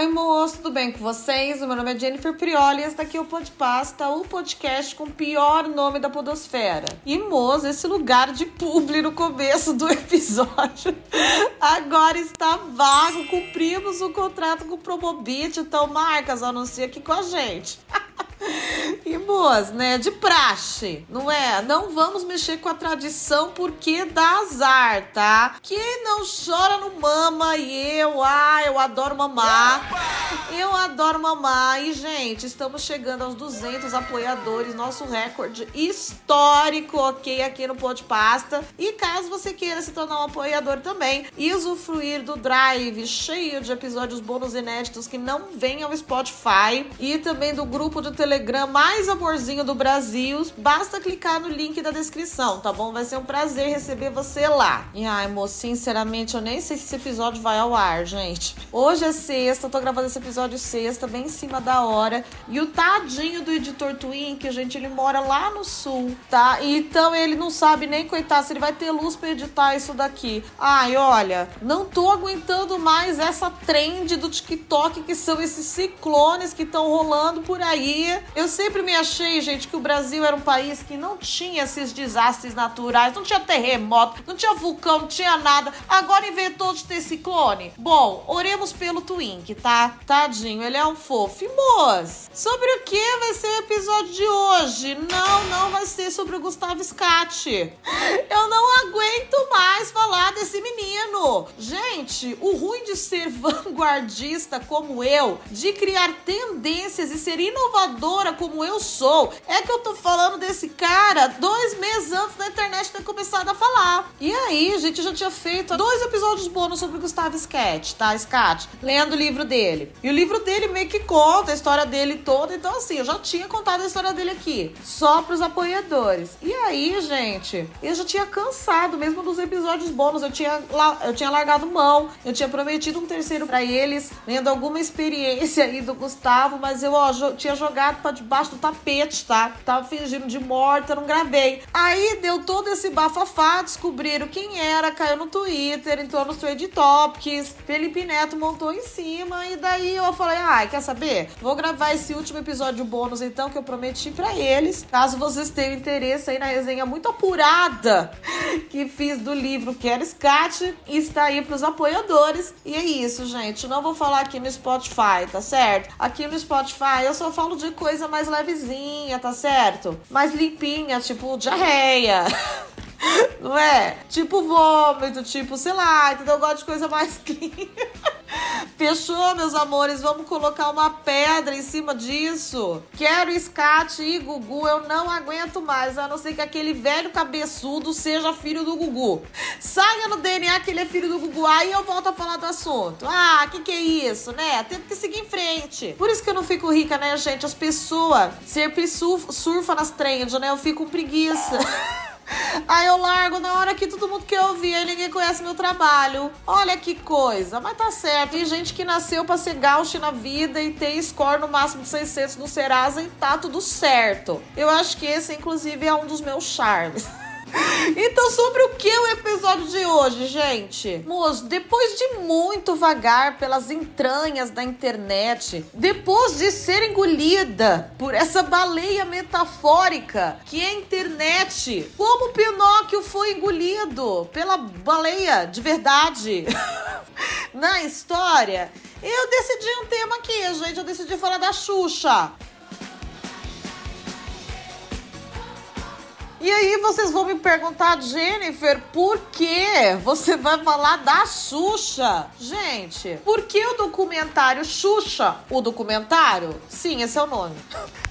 Oi, moço, tudo bem com vocês? O meu nome é Jennifer Prioli e esse daqui é o Podpasta, o podcast com o pior nome da podosfera. E, moço, esse lugar de publi no começo do episódio agora está vago. Cumprimos o contrato com o Promobit, então marcas, anuncia aqui com a gente. E boas, né? De praxe, não é? Não vamos mexer com a tradição porque dá azar, tá? Quem não chora não mama e eu, ah, eu adoro mamar. Eu adoro mamar. E, gente, estamos chegando aos 200 apoiadores, nosso recorde histórico, ok? Aqui no Pode Pasta. E caso você queira se tornar um apoiador também e usufruir do Drive cheio de episódios bônus inéditos que não vêm ao Spotify e também do grupo de Telegram mais amorzinho do Brasil, basta clicar no link da descrição, tá bom? Vai ser um prazer receber você lá. E ai, moço, sinceramente, eu nem sei se esse episódio vai ao ar, gente. Hoje é sexta, tô gravando esse episódio sexta, bem em cima da hora. E o tadinho do editor Twink, gente, ele mora lá no sul, tá? Então ele não sabe nem, coitado, se ele vai ter luz pra editar isso daqui. Ai, olha, não tô aguentando mais essa trend do TikTok que são esses ciclones que estão rolando por aí. Eu sempre me achei, gente, que o Brasil era um país que não tinha esses desastres naturais, não tinha terremoto, não tinha vulcão, não tinha nada. Agora inventou de ter ciclone. Bom, oremos pelo Twink, tá? Tadinho, ele é um fofo. E moço, sobre o que vai ser o episódio de hoje? Não, não vai ser sobre o Gustavo Scatti. Eu não aguento mais falar desse menino. Gente, o ruim de ser vanguardista como eu, de criar tendências e ser inovadora como eu sou, é que eu tô falando desse cara dois meses antes da internet ter começado a falar. E aí, gente, eu já tinha feito dois episódios bônus sobre Gustavo Sketch, tá? Scott, lendo o livro dele. E o livro dele meio que conta a história dele toda, então assim, eu já tinha contado a história dele aqui, só pros apoiadores. E aí, gente, eu já tinha cansado mesmo dos episódios bônus, eu tinha, eu tinha largado mão, eu tinha prometido um terceiro para eles, lendo alguma experiência aí do Gustavo, mas eu, ó, tinha jogado pra debaixo do tapete, tá? Tava fingindo de morta, não gravei. Aí deu todo esse bafafá, descobriram quem era, caiu no Twitter, entrou no Trade Topics, Felipe Neto montou em cima, e daí eu falei, ai, ah, quer saber? Vou gravar esse último episódio bônus, então, que eu prometi para eles. Caso vocês tenham interesse aí na resenha muito apurada que fiz do livro Quero Scat, está aí pros apoiadores. E é isso, gente. Não vou falar aqui no Spotify, tá certo? Aqui no Spotify eu só falo de coisa mais levezinha, tá certo? Mais limpinha, tipo diarreia. Não é? Tipo vômito, tipo, sei lá, entendeu? Eu gosto de coisa mais clean. Fechou, meus amores? Vamos colocar uma pedra em cima disso. Quero escate e Gugu, eu não aguento mais, a não ser que aquele velho cabeçudo seja filho do Gugu. Saia no DNA que ele é filho do Gugu, aí eu volto a falar do assunto. Ah, que que é isso, né? Temos que seguir em frente. Por isso que eu não fico rica, né, gente? As pessoas sempre surfa nas trends, né? Eu fico com preguiça. Aí eu largo na hora que todo mundo quer ouvir, aí ninguém conhece meu trabalho. Olha que coisa, mas tá certo. Tem gente que nasceu pra ser gauche na vida e tem score no máximo de 600 no Serasa e tá tudo certo. Eu acho que esse, inclusive, é um dos meus charmes. Então, sobre o que o episódio de hoje, gente? Moço, depois de muito vagar pelas entranhas da internet, depois de ser engolida por essa baleia metafórica que é a internet, como Pinóquio foi engolido pela baleia de verdade na história, eu decidi um tema aqui, gente. Eu decidi falar da Xuxa. E aí vocês vão me perguntar, Jennifer, por que você vai falar da Xuxa? Gente, por que o documentário Xuxa? O documentário? Sim, esse é o nome.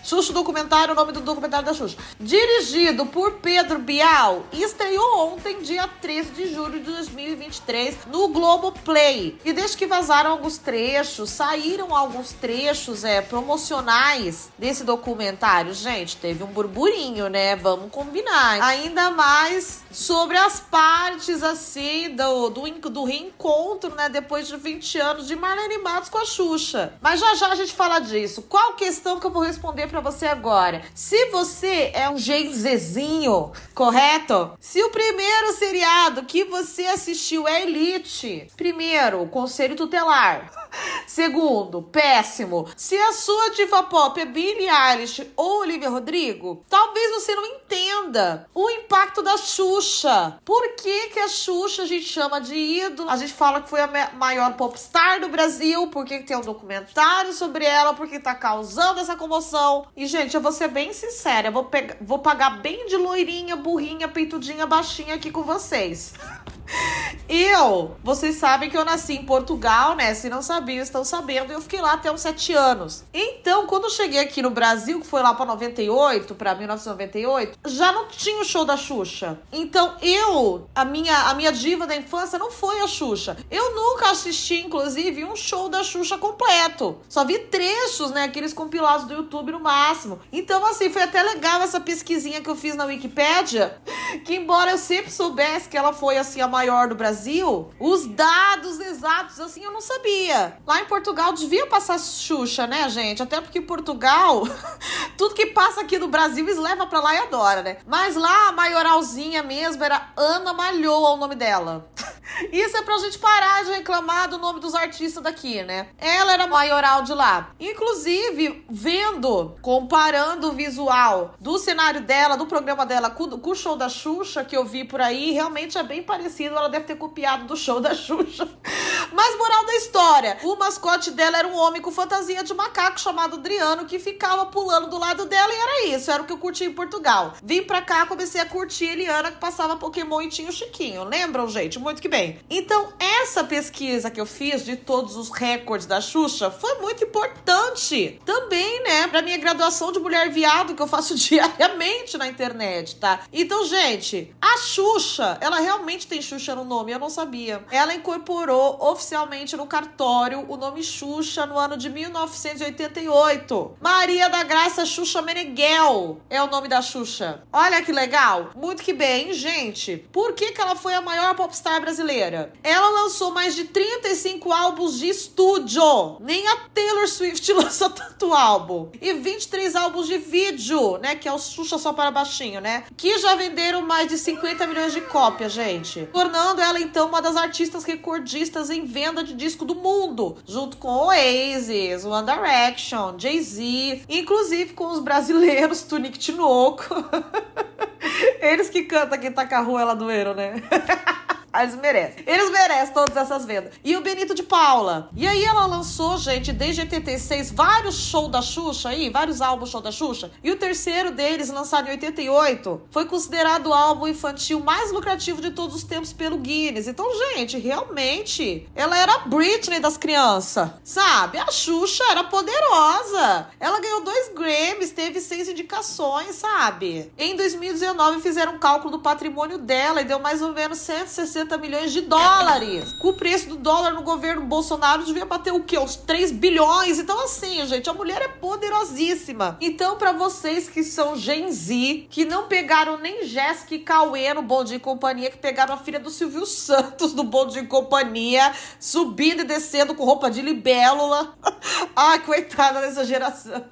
Xuxa Documentário, o nome do documentário da Xuxa. Dirigido por Pedro Bial, estreou ontem, dia 13 de julho de 2023, no Globo Play. E desde que vazaram alguns trechos, saíram alguns trechos é, promocionais desse documentário. Gente, teve um burburinho, né? Vamos combinar. Ainda mais sobre as partes, assim, do, do, do reencontro, né? Depois de 20 anos de Marlene Matos com a Xuxa. Mas já já a gente fala disso. Qual questão que eu vou responder para você agora. Se você é um genzezinho, correto? Se o primeiro seriado que você assistiu é Elite, primeiro, Conselho Tutelar. Segundo, péssimo. Se a sua diva pop é Billie Eilish ou Olivia Rodrigo, talvez você não entenda o impacto da Xuxa. Por que, que a Xuxa a gente chama de ídolo? A gente fala que foi a maior popstar do Brasil, porque tem um documentário sobre ela, porque tá causando essa comoção. E, gente, eu vou ser bem sincera, eu vou, pegar, vou pagar bem de loirinha, burrinha, peitudinha, baixinha aqui com vocês. Eu, vocês sabem que eu nasci em Portugal, né? Se não sabiam, estão sabendo. Eu fiquei lá até uns sete anos. Então, quando eu cheguei aqui no Brasil, que foi lá para 98, para 1998, já não tinha o show da Xuxa. Então, eu, a minha, a minha diva da infância não foi a Xuxa. Eu nunca assisti, inclusive, um show da Xuxa completo. Só vi trechos, né? Aqueles compilados do YouTube no máximo. Então, assim, foi até legal essa pesquisinha que eu fiz na Wikipédia. Que, embora eu sempre soubesse que ela foi, assim, a maior do Brasil, os dados exatos, assim, eu não sabia. Lá em Portugal devia passar Xuxa, né, gente? Até porque Portugal, tudo que passa aqui no Brasil, eles levam pra lá e adora, né? Mas lá a maioralzinha mesmo era Ana Malhou, o nome dela. Isso é pra gente parar de reclamar do nome dos artistas daqui, né? Ela era maioral de lá. Inclusive, vendo, comparando o visual do cenário dela, do programa dela com, com o show da Xuxa que eu vi por aí, realmente é bem parecido. Ela deve ter copiado do show da Xuxa. Mas moral da história, o mascote dela era um homem com fantasia de macaco chamado Adriano que ficava pulando do lado dela e era isso, era o que eu curti em Portugal. Vim pra cá, comecei a curtir Eliana que passava Pokémon e tinha o Chiquinho. Lembram, gente? Muito que bem. Então, essa pesquisa que eu fiz de todos os recordes da Xuxa foi muito importante. Também, né, pra minha graduação de mulher viado que eu faço diariamente na internet, tá? Então, gente, a Xuxa, ela realmente tem Xuxa no nome, eu não sabia. Ela incorporou oficialmente no cartório o nome Xuxa no ano de 1988. Maria da Graça Xuxa Meneghel é o nome da Xuxa. Olha que legal. Muito que bem, gente. Por que, que ela foi a maior popstar brasileira? Ela lançou mais de 35 álbuns de estúdio. Nem a Taylor Swift lançou tanto álbum. E 23 álbuns de vídeo, né? Que é o Xuxa só para baixinho, né? Que já venderam mais de 50 milhões de cópias, gente. Tornando ela, então, uma das artistas recordistas em venda de disco do mundo. Junto com Oasis, One Direction, Jay-Z. Inclusive com os brasileiros, Tunic Tinoco. Eles que cantam quem tá com a rua, ela doeram, né? Eles merecem. Eles merecem todas essas vendas. E o Benito de Paula. E aí ela lançou, gente, desde 86, vários shows da Xuxa aí, vários álbuns show da Xuxa. E o terceiro deles, lançado em 88, foi considerado o álbum infantil mais lucrativo de todos os tempos pelo Guinness. Então, gente, realmente, ela era a Britney das crianças, sabe? A Xuxa era poderosa. Ela ganhou dois Grammys, teve seis indicações, sabe? Em 2019 fizeram um cálculo do patrimônio dela e deu mais ou menos 160 160 milhões de dólares. Com o preço do dólar no governo Bolsonaro, devia bater o quê? Uns 3 bilhões. Então, assim, gente, a mulher é poderosíssima. Então, para vocês que são Gen Z, que não pegaram nem Jéssica e Cauê no Bom Dia e Companhia, que pegaram a filha do Silvio Santos do Bom Dia e Companhia, subindo e descendo com roupa de libélula. Ai, coitada dessa geração.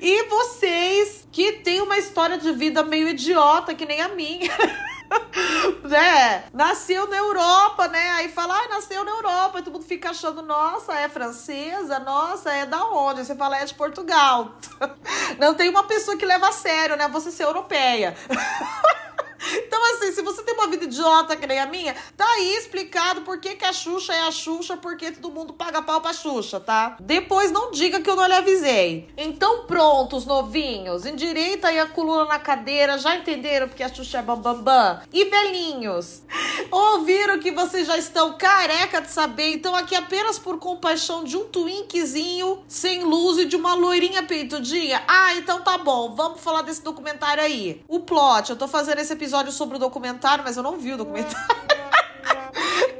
E vocês que têm uma história de vida meio idiota, que nem a minha. né? Nasceu na Europa, né? Aí fala, ah, nasceu na Europa. E todo mundo fica achando, nossa, é francesa? Nossa, é da onde? Você fala, é de Portugal. Não tem uma pessoa que leva a sério, né? Você ser europeia. Então, assim, se você tem uma vida idiota que nem a minha, tá aí explicado por que, que a Xuxa é a Xuxa, porque todo mundo paga pau pra Xuxa, tá? Depois não diga que eu não lhe avisei. Então, prontos, novinhos, endireita aí a coluna na cadeira, já entenderam porque a Xuxa é bambambam? Bam, bam. E velhinhos, ouviram que vocês já estão careca de saber, então aqui apenas por compaixão de um twinkzinho sem luz e de uma loirinha peitudinha? Ah, então tá bom, vamos falar desse documentário aí. O plot, eu tô fazendo esse episódio episódio sobre o documentário, mas eu não vi o documentário.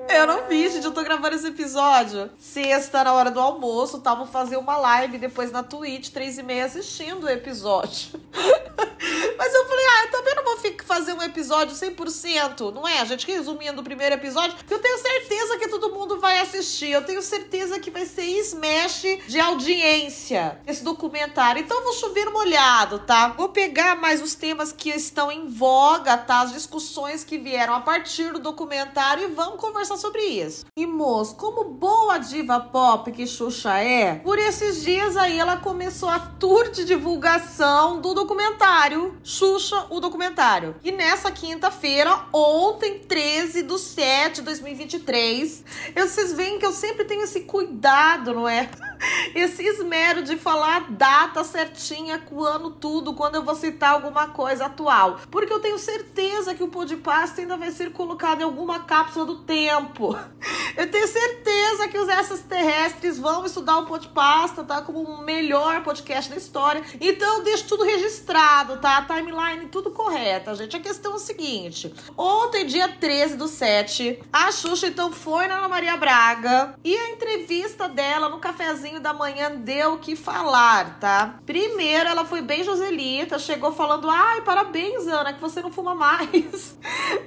Eu não vi, gente. Eu tô gravando esse episódio. Sexta, na hora do almoço, tava fazer uma live depois na Twitch, três e meia, assistindo o episódio. Mas eu falei, ah, eu também não vou fazer um episódio 100%, não é? A gente resumindo o primeiro episódio, que eu tenho certeza que todo mundo vai assistir. Eu tenho certeza que vai ser smash de audiência esse documentário. Então vou chover molhado, tá? Vou pegar mais os temas que estão em voga, tá? As discussões que vieram a partir do documentário e vamos conversar sobre isso. E moço, como boa diva pop que Xuxa é, por esses dias aí ela começou a tour de divulgação do documentário Xuxa, o documentário. E nessa quinta-feira, ontem, 13 de 7 de 2023, eu, vocês veem que eu sempre tenho esse cuidado, não é? esse esmero de falar a data certinha, com ano tudo, quando eu vou citar alguma coisa atual. Porque eu tenho certeza que o podcast ainda vai ser colocado em alguma cápsula do tempo. Eu tenho certeza que os extraterrestres vão estudar o podcast, tá? Como o melhor podcast da história. Então eu deixo tudo registrado, tá? A timeline tudo correta, gente. A questão é o seguinte: ontem, dia 13 do 7, a Xuxa então foi na Ana Maria Braga e a entrevista dela no cafezinho da manhã deu o que falar, tá? Primeiro, ela foi bem Joselita, chegou falando: ai, parabéns, Ana, que você não fuma mais.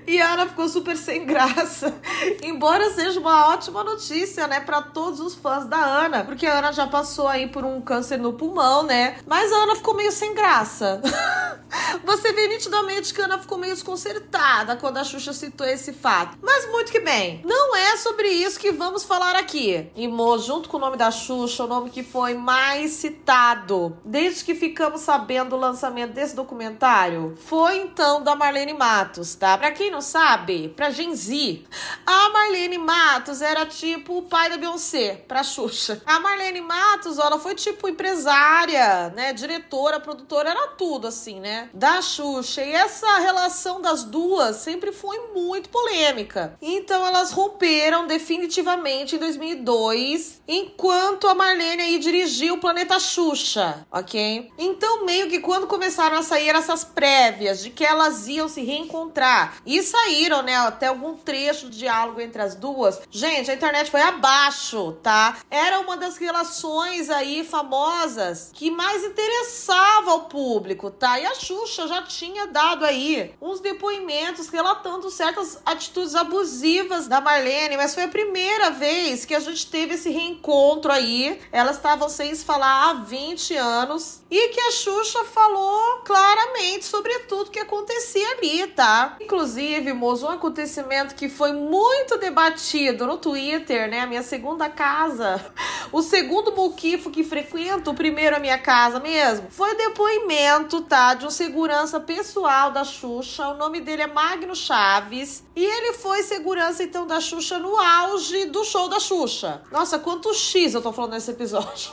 E a Ana ficou super sem graça. Embora seja uma ótima notícia, né, para todos os fãs da Ana, porque a Ana já passou aí por um câncer no pulmão, né? Mas a Ana ficou meio sem graça. Você vê nitidamente que a Ana ficou meio desconcertada quando a Xuxa citou esse fato. Mas muito que bem, não é sobre isso que vamos falar aqui. E Mo, junto com o nome da Xuxa, O nome que foi mais citado desde que ficamos sabendo o lançamento desse documentário foi então da Marlene Matos, tá? Pra quem não sabe, pra Gen Z, a Marlene Matos era tipo o pai da Beyoncé pra Xuxa. A Marlene Matos, ela foi tipo empresária, né? Diretora, produtora, era tudo assim, né? Da Xuxa. E essa relação das duas sempre foi muito polêmica. Então elas romperam definitivamente em 2002, enquanto a Marlene aí dirigiu o Planeta Xuxa, ok? Então, meio que quando começaram a sair essas prévias de que elas iam se reencontrar e saíram, né, até algum trecho de diálogo entre as duas, gente, a internet foi abaixo, tá? Era uma das relações aí famosas que mais interessava ao público, tá? E a Xuxa já tinha dado aí uns depoimentos relatando certas atitudes abusivas da Marlene, mas foi a primeira vez que a gente teve esse reencontro aí elas estavam sem se falar há 20 anos e que a Xuxa falou claramente sobre tudo que acontecia ali, tá? Inclusive, moço, um acontecimento que foi muito debatido no Twitter, né? A minha segunda casa, o segundo muquifo que frequento, o primeiro a minha casa mesmo, foi o depoimento, tá? De um segurança pessoal da Xuxa. O nome dele é Magno Chaves. E ele foi segurança, então, da Xuxa no auge do show da Xuxa. Nossa, quanto X eu tô falando nesse episódio.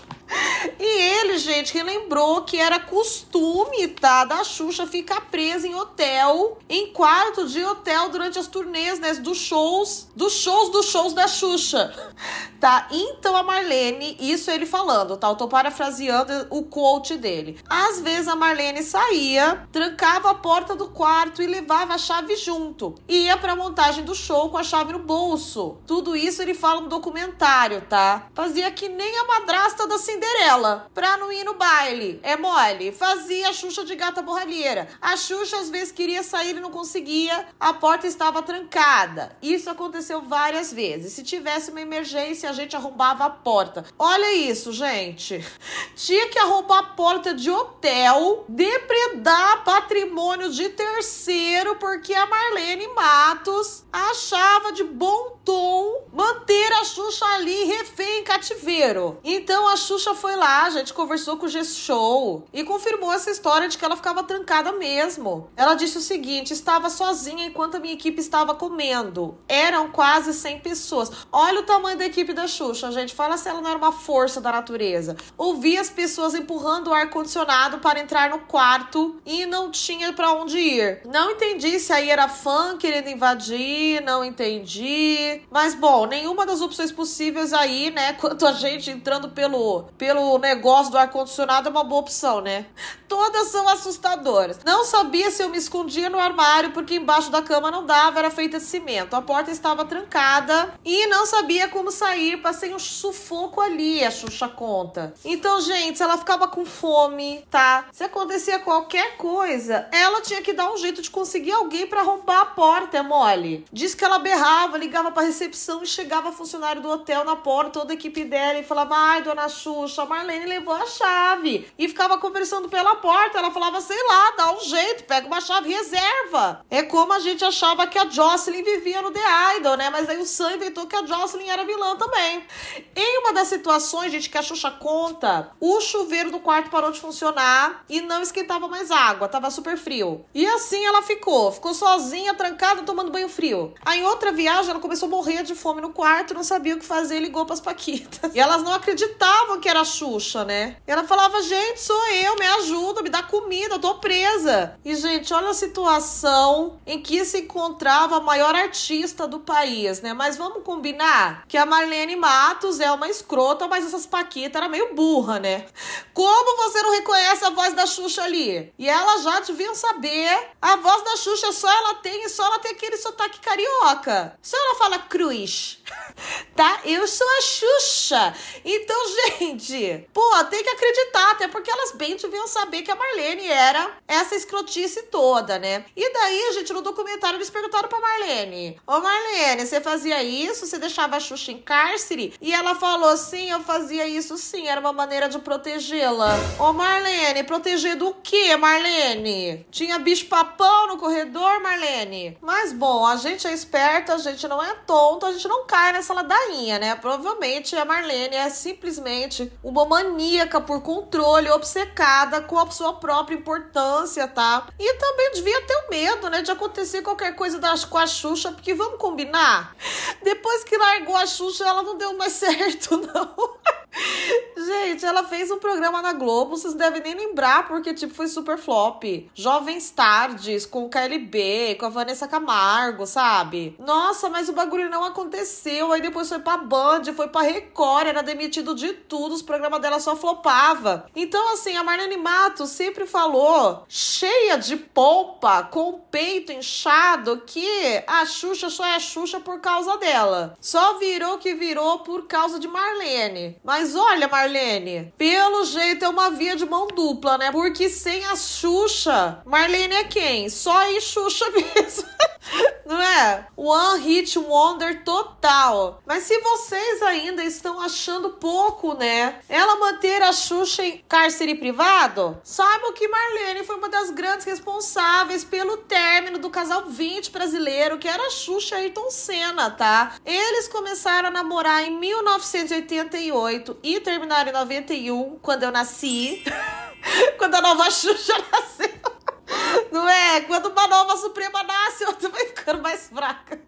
E ele, gente, relembrou que era costume, tá, da Xuxa ficar presa em hotel, em quarto de hotel durante as turnês, né, dos shows, dos shows dos shows da Xuxa, tá? Então a Marlene, isso ele falando, tá? Eu tô parafraseando o quote dele. Às vezes a Marlene saía, trancava a porta do quarto e levava a chave junto. Ia pra montagem do show com a chave no bolso. Tudo isso ele fala no documentário, tá? Fazia que nem a madrasta da Cinderela, pra não ir no baile. É mole. Fazia a Xuxa de gata borralheira. A Xuxa às vezes queria sair e não conseguia, a porta estava trancada. Isso aconteceu várias vezes. Se tivesse uma emergência, a gente arrombava a porta. Olha isso, gente. Tinha que arrombar a porta de hotel, depredar patrimônio de terceiro, porque a Marlene Matos achava de bom tom manter a Xuxa ali refém em cativeiro. Então a Xuxa foi lá, a gente conversou com o G-Show e confirmou essa história de que ela ficava trancada mesmo. Ela disse o seguinte: estava sozinha enquanto a minha equipe estava comendo. Eram quase 100 pessoas. Olha o tamanho da equipe da Xuxa, gente. Fala se ela não era uma força da natureza. Ouvi as pessoas empurrando o ar-condicionado para entrar no quarto e não tinha para onde ir. Não entendi se aí era fã querendo invadir, não entendi. Mas bom, nenhuma das opções possíveis aí, né? Quanto a gente entrando pelo pelo negócio do ar-condicionado é uma boa opção, né? Todas são assustadoras. Não sabia se eu me escondia no armário porque embaixo da cama não dava, era feita de cimento. A porta estava trancada e não sabia como sair, passei um sufoco ali, a Xuxa conta. Então, gente, ela ficava com fome, tá? Se acontecia qualquer coisa, ela tinha que dar um jeito de conseguir alguém para arrombar a porta, é mole. Diz que ela berrava, ligava pra recepção e chegava funcionário do hotel na porta, toda a equipe dela, e falava: Ai, dona Xuxa, a Marlene levou a chave. E ficava conversando pela porta. Ela falava: Sei lá, dá um jeito, pega uma chave reserva. É como a gente achava que a Jocelyn vivia no The Idol, né? Mas aí o Sam inventou que a Jocelyn era vilã também. Em uma das situações, gente, que a Xuxa conta, o chuveiro do quarto parou de funcionar e não esquentava mais água, tava super frio. E assim ela ficou, ficou sozinha, trancada, tomando banho frio. Aí em outra viagem, ela começou a morrer de fome no quarto, não sabia o que fazer, ligou pras Paquitas. E elas não acreditavam que era a Xuxa, né? E ela falava, gente, sou eu, me ajuda, me comida, eu tô presa. E, gente, olha a situação em que se encontrava a maior artista do país, né? Mas vamos combinar que a Marlene Matos é uma escrota, mas essas Paquitas era meio burra, né? Como você não reconhece a voz da Xuxa ali? E elas já deviam saber. A voz da Xuxa só ela tem e só ela tem aquele sotaque carioca. Só ela fala cruz. tá? Eu sou a Xuxa. Então, gente, pô, tem que acreditar, até porque elas bem deviam saber que a Marlene era essa escrotice toda, né? E daí, gente, no documentário eles perguntaram pra Marlene: Ô Marlene, você fazia isso? Você deixava a Xuxa em cárcere? E ela falou assim: eu fazia isso sim, era uma maneira de protegê-la. Ô Marlene, proteger do que, Marlene? Tinha bicho-papão no corredor, Marlene? Mas bom, a gente é esperta, a gente não é tonto, a gente não cai nessa ladainha, né? Provavelmente a Marlene é simplesmente uma maníaca por controle, obcecada com a sua própria importância, tá? E também devia ter o medo, né, de acontecer qualquer coisa das, com a Xuxa, porque vamos combinar? Depois que largou a Xuxa, ela não deu mais certo, não. Gente, ela fez um programa na Globo, vocês devem nem lembrar, porque, tipo, foi super flop. Jovens Tardes, com o KLB, com a Vanessa Camargo, sabe? Nossa, mas o bagulho não aconteceu. Aí depois foi pra Band, foi pra Record, era demitido de tudo, os programas dela só flopava. Então, assim, a Marlene Matos sempre falou, cheia de polpa, com o peito inchado, que a Xuxa só é a Xuxa por causa dela. Só virou que virou por causa de Marlene. Mas olha, Marlene, pelo jeito é uma via de mão dupla, né? Porque sem a Xuxa, Marlene é quem? Só em Xuxa mesmo. Não é? One hit wonder total. Mas se vocês ainda estão achando pouco, né? Ela manter a Xuxa em cárcere privado, saibam que Marlene foi uma das grandes responsáveis pelo término do casal 20 brasileiro, que era Xuxa e Ayrton Senna, tá? Eles começaram a namorar em 1988 e terminaram em 91, quando eu nasci. quando a nova Xuxa nasceu. Não é? Quando uma nova Suprema nasce, outra vai ficando mais fraca.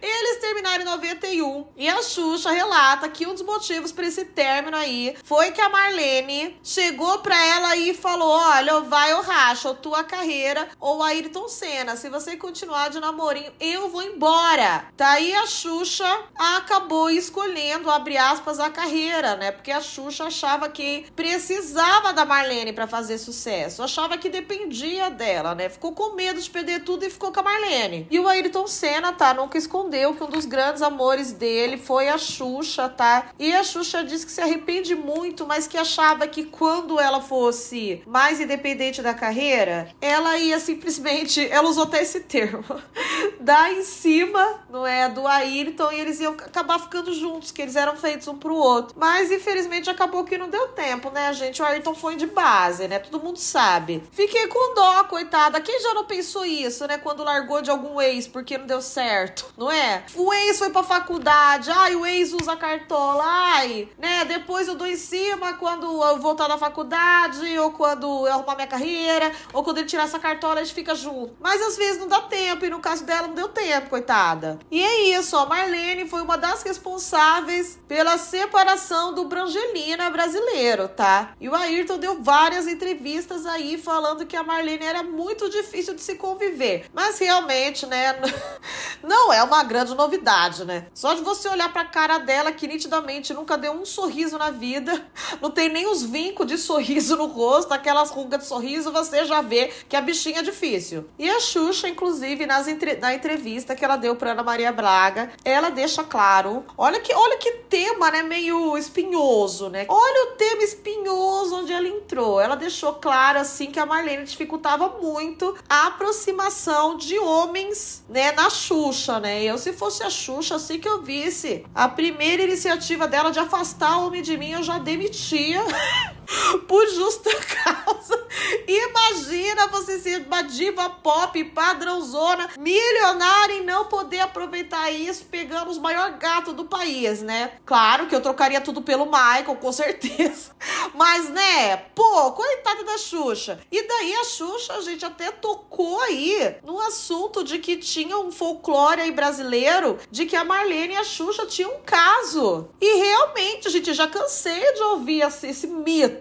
Eles terminaram em 91 e a Xuxa relata que um dos motivos para esse término aí foi que a Marlene chegou para ela e falou: Olha, vai ou racha, ou tua carreira, ou Ayrton Senna. Se você continuar de namorinho, eu vou embora. Daí a Xuxa acabou escolhendo, abre aspas, a carreira, né? Porque a Xuxa achava que precisava da Marlene para fazer sucesso, achava que dependia dela, né? Ficou com medo de perder tudo e ficou com a Marlene. E o Ayrton Senna, tá? Nunca escondeu que um dos grandes amores dele foi a Xuxa, tá? E a Xuxa disse que se arrepende muito, mas que achava que quando ela fosse mais independente da carreira, ela ia simplesmente, ela usou até esse termo, dar em cima, não é, do Ayrton e eles iam acabar ficando juntos, que eles eram feitos um pro outro. Mas infelizmente acabou que não deu tempo, né, gente? O Ayrton foi de base, né? Todo mundo sabe. Fiquei com dó, coitada. Quem já não pensou isso, né? Quando largou de algum ex porque não deu certo? Certo, não é? O ex foi pra faculdade, ai, o ex usa cartola, ai, né? Depois eu dou em cima quando eu voltar da faculdade, ou quando eu arrumar minha carreira, ou quando ele tirar essa cartola, a gente fica junto. Mas às vezes não dá tempo, e no caso dela não deu tempo, coitada. E é isso, ó, Marlene foi uma das responsáveis pela separação do Brangelina brasileiro, tá? E o Ayrton deu várias entrevistas aí falando que a Marlene era muito difícil de se conviver. Mas realmente, né? Não é uma grande novidade, né? Só de você olhar pra cara dela, que nitidamente nunca deu um sorriso na vida, não tem nem os vincos de sorriso no rosto, aquelas rugas de sorriso, você já vê que a bichinha é difícil. E a Xuxa, inclusive, nas entre... na entrevista que ela deu pra Ana Maria Braga, ela deixa claro. Olha que, olha que tema, né? Meio espinhoso, né? Olha o tema espinhoso onde ela entrou. Ela deixou claro, assim, que a Marlene dificultava muito a aproximação de homens, né? Na Xuxa, né? Eu, se fosse a Xuxa, assim que eu visse a primeira iniciativa dela de afastar o homem de mim, eu já demitia. por justa causa. Imagina você ser uma diva pop, padrãozona, milionária e não poder aproveitar isso pegando os maior gato do país, né? Claro que eu trocaria tudo pelo Michael, com certeza. Mas, né, pô, coitada da Xuxa. E daí a Xuxa, a gente até tocou aí no assunto de que tinha um folclore aí brasileiro de que a Marlene e a Xuxa tinham um caso. E realmente, gente, já cansei de ouvir esse, esse mito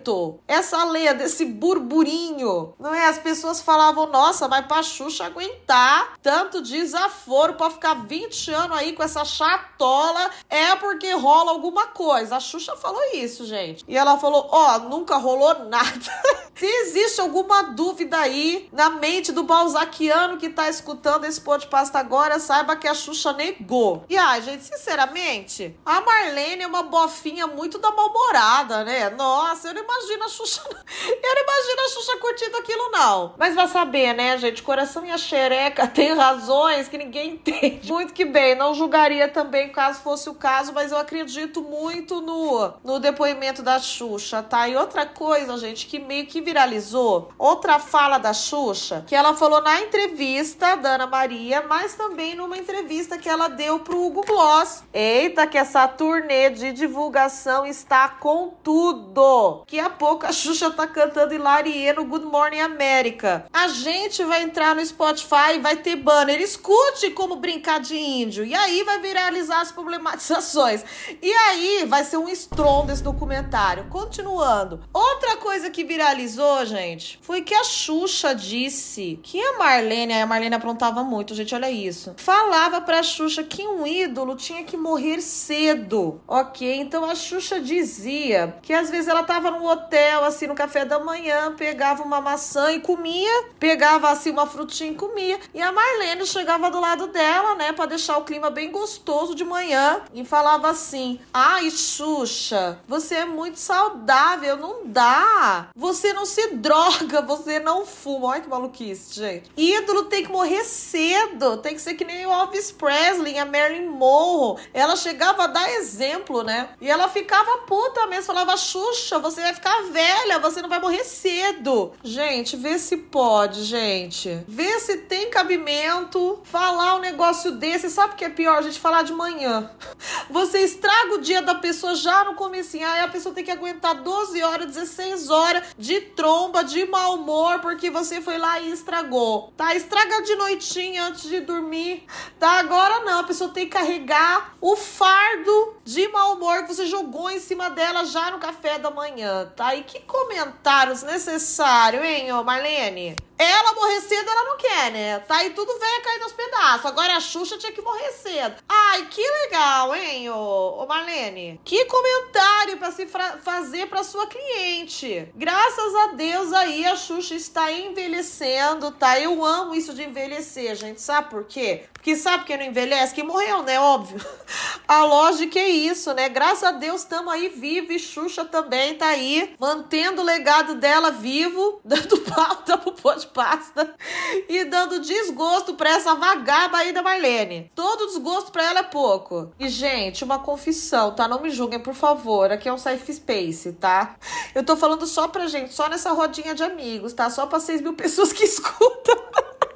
essa lenda, esse burburinho, não é? As pessoas falavam, nossa, mas pra Xuxa aguentar tanto desaforo pra ficar 20 anos aí com essa chatola, é porque rola alguma coisa. A Xuxa falou isso, gente. E ela falou, ó, oh, nunca rolou nada. Se existe alguma dúvida aí na mente do balzaquiano que tá escutando esse podcast agora, saiba que a Xuxa negou. E, ai, gente, sinceramente, a Marlene é uma bofinha muito da mal-humorada, né? Nossa, eu não imagino a Xuxa. Eu não imagino a Xuxa curtindo aquilo, não. Mas vai saber, né, gente? Coração e a xereca tem razões que ninguém entende. Muito que bem, não julgaria também caso fosse o caso, mas eu acredito muito no, no depoimento da Xuxa, tá? E outra coisa, gente, que meio que viralizou, outra fala da Xuxa, que ela falou na entrevista da Ana Maria, mas também numa entrevista que ela deu pro Hugo Gloss. Eita, que essa turnê de divulgação está com tudo! Daqui a pouco a Xuxa tá cantando Hilarie no Good Morning America. A gente vai entrar no Spotify e vai ter banner. Escute como brincar de índio. E aí vai viralizar as problematizações. E aí vai ser um estrondo esse documentário. Continuando. Outra coisa que viralizou, gente, foi que a Xuxa disse que a Marlene, a Marlene aprontava muito, gente, olha isso. Falava pra Xuxa que um ídolo tinha que morrer cedo. Ok? Então a Xuxa dizia que às vezes ela tava no no hotel, assim, no café da manhã, pegava uma maçã e comia, pegava, assim, uma frutinha e comia. E a Marlene chegava do lado dela, né, para deixar o clima bem gostoso de manhã e falava assim: Ai, Xuxa, você é muito saudável, não dá. Você não se droga, você não fuma. Olha que maluquice, gente. Ídolo tem que morrer cedo, tem que ser que nem o Elvis Presley, a Marilyn Monroe. Ela chegava a dar exemplo, né? E ela ficava puta mesmo, falava: Xuxa, você vai ficar velha, você não vai morrer cedo. Gente, vê se pode, gente. Vê se tem cabimento falar um negócio desse. Sabe o que é pior? A gente falar de manhã. Você estraga o dia da pessoa já no comecinho. Aí a pessoa tem que aguentar 12 horas, 16 horas de tromba, de mau humor, porque você foi lá e estragou. Tá? Estraga de noitinha antes de dormir. Tá? Agora não. A pessoa tem que carregar o fardo de mau humor que você jogou em cima dela já no café da manhã tá? E que comentários necessários, hein, ô Marlene? Ela morrer cedo, ela não quer, né? Tá aí tudo velho cair nos pedaços. Agora a Xuxa tinha que morrer cedo. Ai, que legal, hein, ô, ô Marlene? Que comentário para se fazer para sua cliente. Graças a Deus aí a Xuxa está envelhecendo, tá? Eu amo isso de envelhecer, gente. Sabe por quê? Porque sabe quem não envelhece? Quem morreu, né? Óbvio. A lógica é isso, né? Graças a Deus estamos aí vivos e Xuxa também tá aí, mantendo o legado dela vivo, dando pauta pro de pasta e dando desgosto pra essa vagaba aí da Marlene. Todo desgosto pra ela é pouco. E, gente, uma confissão, tá? Não me julguem, por favor. Aqui é um safe space, tá? Eu tô falando só pra gente, só nessa rodinha de amigos, tá? Só pra 6 mil pessoas que escutam.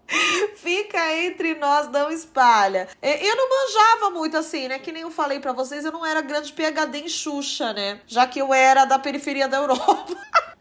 Fica entre nós, não espalha. É, eu não manjava muito assim, né? Que nem eu falei para vocês, eu não era grande PHD em Xuxa, né? Já que eu era da periferia da Europa.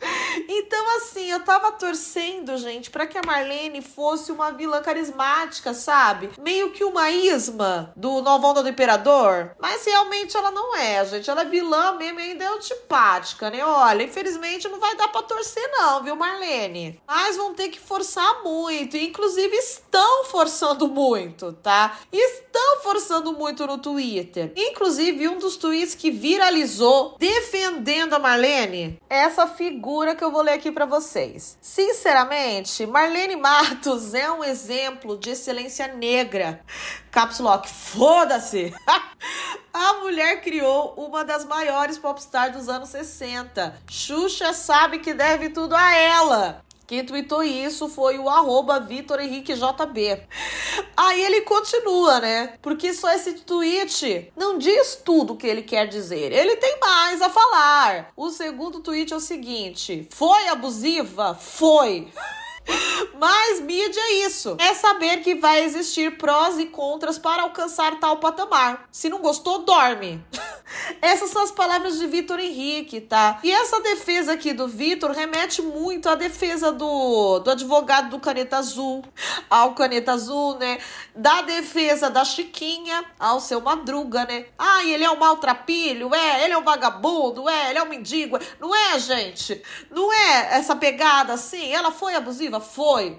Então, assim, eu tava torcendo, gente, para que a Marlene fosse uma vilã carismática, sabe? Meio que uma isma do Novão do Imperador. Mas realmente ela não é, gente. Ela é vilã mesmo e ainda é antipática, né? Olha, infelizmente não vai dar pra torcer, não, viu, Marlene? Mas vão ter que forçar muito. Inclusive, estão forçando muito, tá? Estão forçando muito no Twitter. Inclusive, um dos tweets que viralizou defendendo a Marlene, essa figura que eu vou ler aqui para vocês. Sinceramente, Marlene Matos é um exemplo de excelência negra. Caps Lock, foda-se! A mulher criou uma das maiores popstars dos anos 60. Xuxa sabe que deve tudo a ela. Quem tweetou isso foi o arroba Vitor Henrique JB. Aí ele continua, né? Porque só esse tweet não diz tudo o que ele quer dizer. Ele tem mais a falar. O segundo tweet é o seguinte: Foi abusiva? Foi. Mas mídia é isso. É saber que vai existir prós e contras para alcançar tal patamar. Se não gostou, dorme. Essas são as palavras de Vitor Henrique, tá? E essa defesa aqui do Vitor remete muito à defesa do, do advogado do Caneta Azul, ao Caneta Azul, né? Da defesa da Chiquinha ao seu Madruga, né? Ah, ele é um maltrapilho, é, ele é um vagabundo, é, ele é um mendigo. Não é, gente? Não é essa pegada assim? Ela foi abusiva? Foi,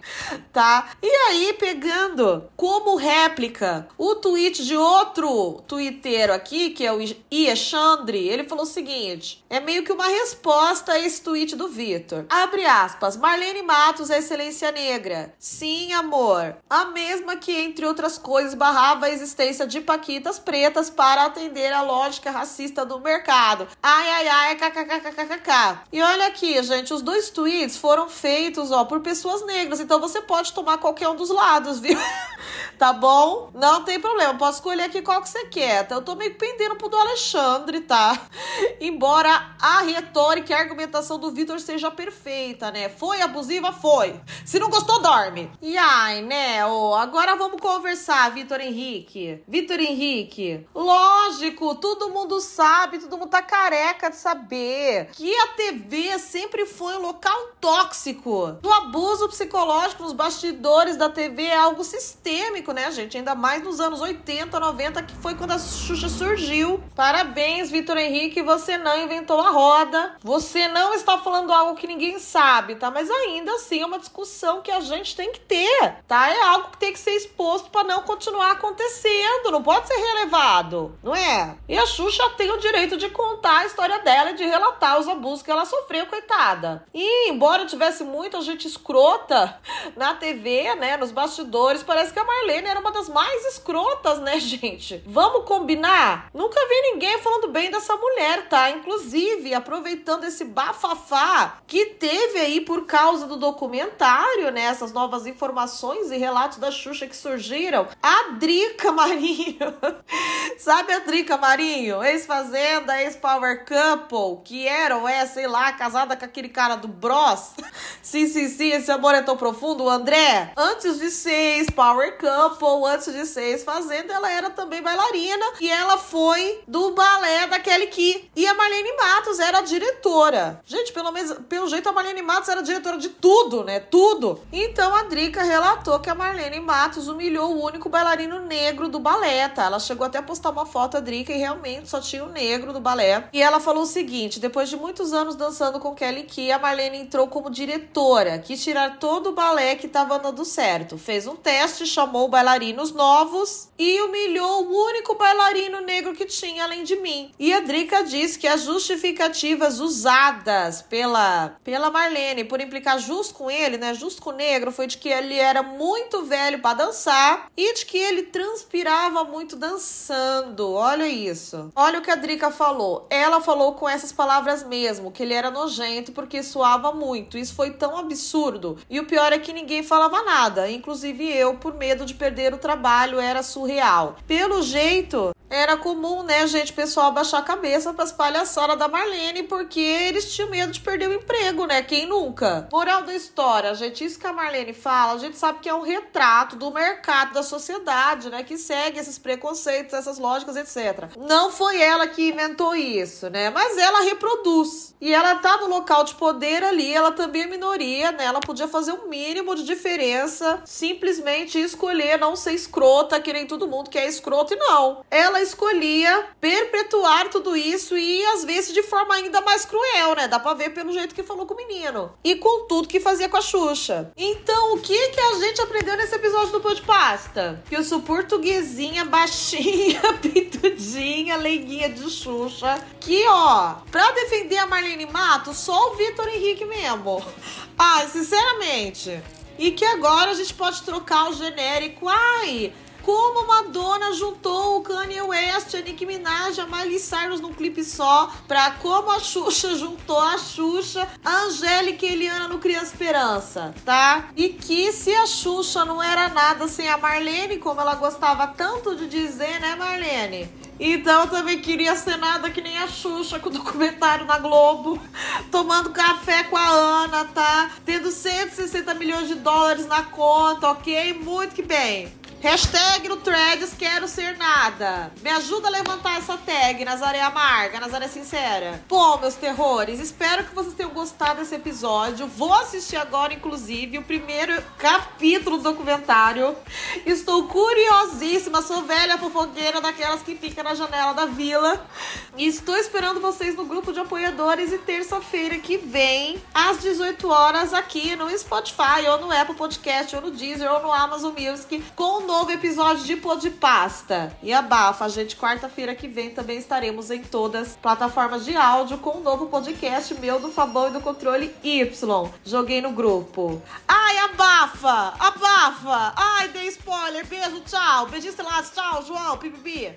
tá? E aí, pegando como réplica o tweet de outro twitteiro aqui, que é o Alexandre, ele falou o seguinte: é meio que uma resposta a esse tweet do Vitor. Abre aspas. Marlene Matos é excelência negra. Sim, amor. A mesma que, entre outras coisas, barrava a existência de paquitas pretas para atender a lógica racista do mercado. Ai, ai, ai, kkkkkkk. E olha aqui, gente, os dois tweets foram feitos, ó, por pessoas negras. Então você pode tomar qualquer um dos lados, viu? tá bom? Não tem problema. Posso escolher aqui qual que você quer. Eu tô meio pendendo pro do Alexandre, tá? Embora a retórica e a argumentação do Vitor seja perfeita, né? Foi abusiva? Foi. Se não gostou, dorme. E ai, né? Oh, agora vamos conversar, Vitor Henrique. Vitor Henrique, lógico, todo mundo sabe, todo mundo tá careca de saber que a TV sempre foi um local tóxico. O abuso psicológico nos bastidores da TV é algo sistêmico, né, gente? Ainda mais nos anos 80, 90, que foi quando a Xuxa surgiu. Parabéns, Vitor Henrique, você não inventou a roda. Você não está falando algo que ninguém sabe, tá? Mas ainda assim é uma discussão que a gente tem que ter, tá? É algo que tem que ser exposto para não continuar acontecendo, não pode ser relevado, não é? E a Xuxa tem o direito de contar a história dela e de relatar os abusos que ela sofreu, coitada. E embora tivesse muita gente escrota na TV, né, nos bastidores, parece que a Marlene era uma das mais escrotas, né, gente? Vamos combinar? Nunca vi ninguém falando bem dessa mulher, tá? Inclusive, aproveitando esse bafafá que teve aí por causa do documentário, né? Essas novas informações e relatos da Xuxa que surgiram. A Drica Marinho. Sabe a Drica Marinho? Ex-Fazenda, ex-Power Couple, que era ou é, sei lá, casada com aquele cara do Bros. sim, sim, sim, esse amor é tão profundo. André, antes de ser ex-Power Couple, antes de ser ex-Fazenda, ela era também bailarina e ela foi do balé da Kelly Key. E a Marlene Matos era diretora. Gente, pelo, menos, pelo jeito a Marlene Matos era diretora de tudo, né? Tudo. Então a Drica relatou que a Marlene Matos humilhou o único bailarino negro do balé, tá? Ela chegou até a postar uma foto, a Drica, e realmente só tinha o um negro do balé. E ela falou o seguinte: depois de muitos anos dançando com Kelly Key, a Marlene entrou como diretora, quis tirar todo o balé que tava dando certo. Fez um teste, chamou bailarinos novos e humilhou o único bailarino negro que tinha além de mim. E a Drica diz que as justificativas usadas pela, pela Marlene por implicar justo com ele, né, justo com o negro, foi de que ele era muito velho para dançar e de que ele transpirava muito dançando. Olha isso. Olha o que a Drica falou. Ela falou com essas palavras mesmo, que ele era nojento porque suava muito. Isso foi tão absurdo. E o pior é que ninguém falava nada, inclusive eu, por medo de perder o trabalho era surreal. Pelo jeito, era comum, né, gente, pessoal baixar a cabeça pras palhaçadas da Marlene, porque eles tinham medo de perder o emprego, né? Quem nunca? Moral da história, gente, isso que a Marlene fala, a gente sabe que é um retrato do mercado, da sociedade, né? Que segue esses preconceitos, essas lógicas, etc. Não foi ela que inventou isso, né? Mas ela reproduz. E ela tá no local de poder ali, ela também é minoria, né? Ela podia fazer um mínimo de diferença, simplesmente escolher não ser escrota, que nem todo mundo que é escroto, e não. Ela escolhia perpetuar tudo isso e às vezes de forma ainda mais cruel, né? Dá pra ver pelo jeito que falou com o menino. E com tudo que fazia com a Xuxa. Então, o que que a gente aprendeu nesse episódio do Pão de Pasta? Que eu sou portuguesinha, baixinha, peitudinha, leiguinha de Xuxa. Que, ó, pra defender a Marlene Matos, só o Vitor Henrique mesmo. Ai, sinceramente. E que agora a gente pode trocar o genérico. Ai, como Madonna juntou o Kanye West, a Nicki Minaj, a Miley Cyrus num clipe só, pra como a Xuxa juntou a Xuxa, a Angélica e Eliana no Criança Esperança, tá? E que se a Xuxa não era nada sem a Marlene, como ela gostava tanto de dizer, né, Marlene? Então eu também queria ser nada que nem a Xuxa com o documentário na Globo, tomando café com a Ana, tá? Tendo 160 milhões de dólares na conta, ok? Muito que bem. Hashtag no Threads quero ser nada. Me ajuda a levantar essa tag, Nazaré Amarga, Nazaré Sincera. Bom, meus terrores, espero que vocês tenham gostado desse episódio. Vou assistir agora, inclusive, o primeiro capítulo do documentário. Estou curiosíssima, sou velha fofoqueira daquelas que fica na janela da vila. E estou esperando vocês no grupo de apoiadores e terça-feira que vem, às 18 horas, aqui no Spotify, ou no Apple Podcast, ou no Deezer, ou no Amazon Music, com o novo episódio de Pô de Pasta. E abafa, gente, quarta-feira que vem também estaremos em todas as plataformas de áudio com um novo podcast meu do Fabão e do Controle Y. Joguei no grupo. Ai, abafa! Abafa! Ai, dei spoiler. Beijo, tchau. Beijinho, tchau, João, pipipi.